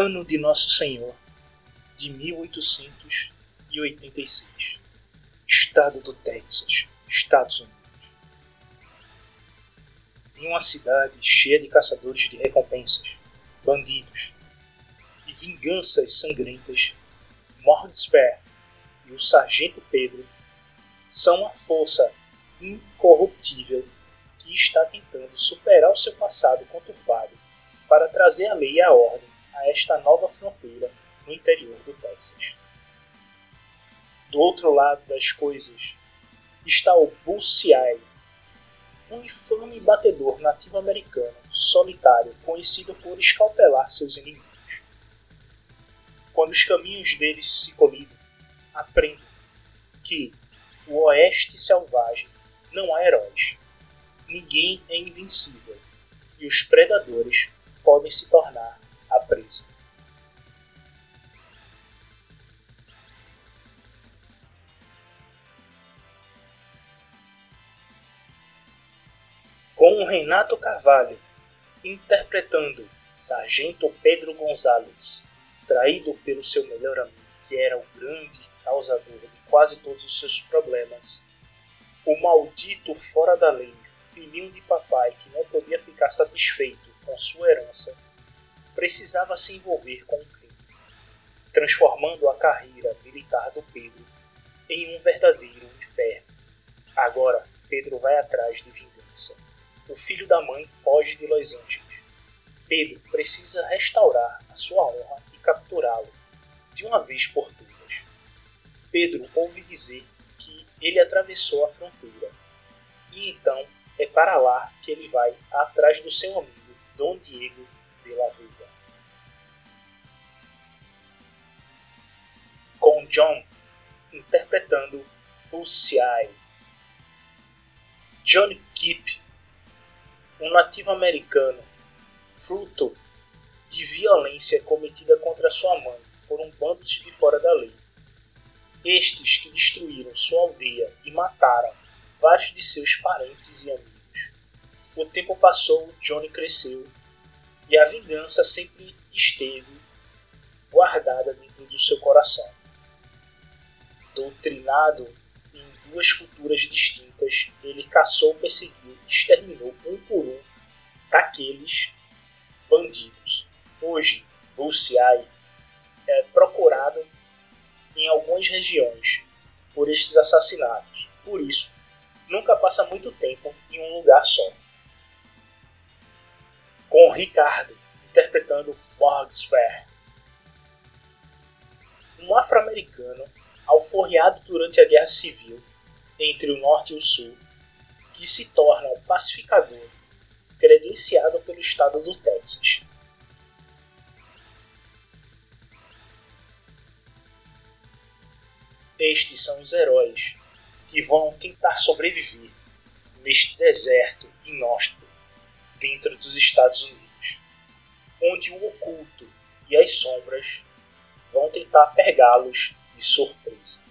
Ano de Nosso Senhor de 1886. Estado do Texas, Estados Unidos. Em uma cidade cheia de caçadores de recompensas, bandidos e vinganças sangrentas, Morris Fair e o Sargento Pedro são a força incorruptível que está tentando superar o seu passado conturbado para trazer a lei e a ordem esta nova fronteira no interior do Texas. Do outro lado das coisas está o Bullseye, um infame batedor nativo-americano solitário conhecido por escalpelar seus inimigos. Quando os caminhos deles se colidem, aprendo que o Oeste selvagem não há heróis. Ninguém é invencível e os predadores podem se tornar Com Renato Carvalho interpretando Sargento Pedro Gonzalez, traído pelo seu melhor amigo, que era o grande causador de quase todos os seus problemas, o maldito fora da lei, filhinho de papai que não podia ficar satisfeito com sua herança, precisava se envolver com o crime, transformando a carreira militar do Pedro em um verdadeiro inferno. Agora, Pedro vai atrás de vingança. O filho da mãe foge de Los Angeles. Pedro precisa restaurar a sua honra e capturá-lo, de uma vez por todas. Pedro ouve dizer que ele atravessou a fronteira, e então é para lá que ele vai atrás do seu amigo Dom Diego de la Vega. com John interpretando Bullseye. Johnny Keep, um nativo americano, fruto de violência cometida contra sua mãe por um bando de fora da lei. Estes que destruíram sua aldeia e mataram vários de seus parentes e amigos. O tempo passou, Johnny cresceu e a vingança sempre esteve guardada dentro do seu coração doutrinado duas culturas distintas, ele caçou, perseguiu exterminou um por um daqueles bandidos. Hoje, Bullseye é procurado em algumas regiões por estes assassinatos. Por isso, nunca passa muito tempo em um lugar só. Com Ricardo interpretando Morgs Fair. Um afro-americano alforreado durante a Guerra Civil entre o Norte e o Sul, que se torna um pacificador credenciado pelo estado do Texas. Estes são os heróis que vão tentar sobreviver neste deserto inóspito dentro dos Estados Unidos, onde o oculto e as sombras vão tentar pegá-los de surpresa.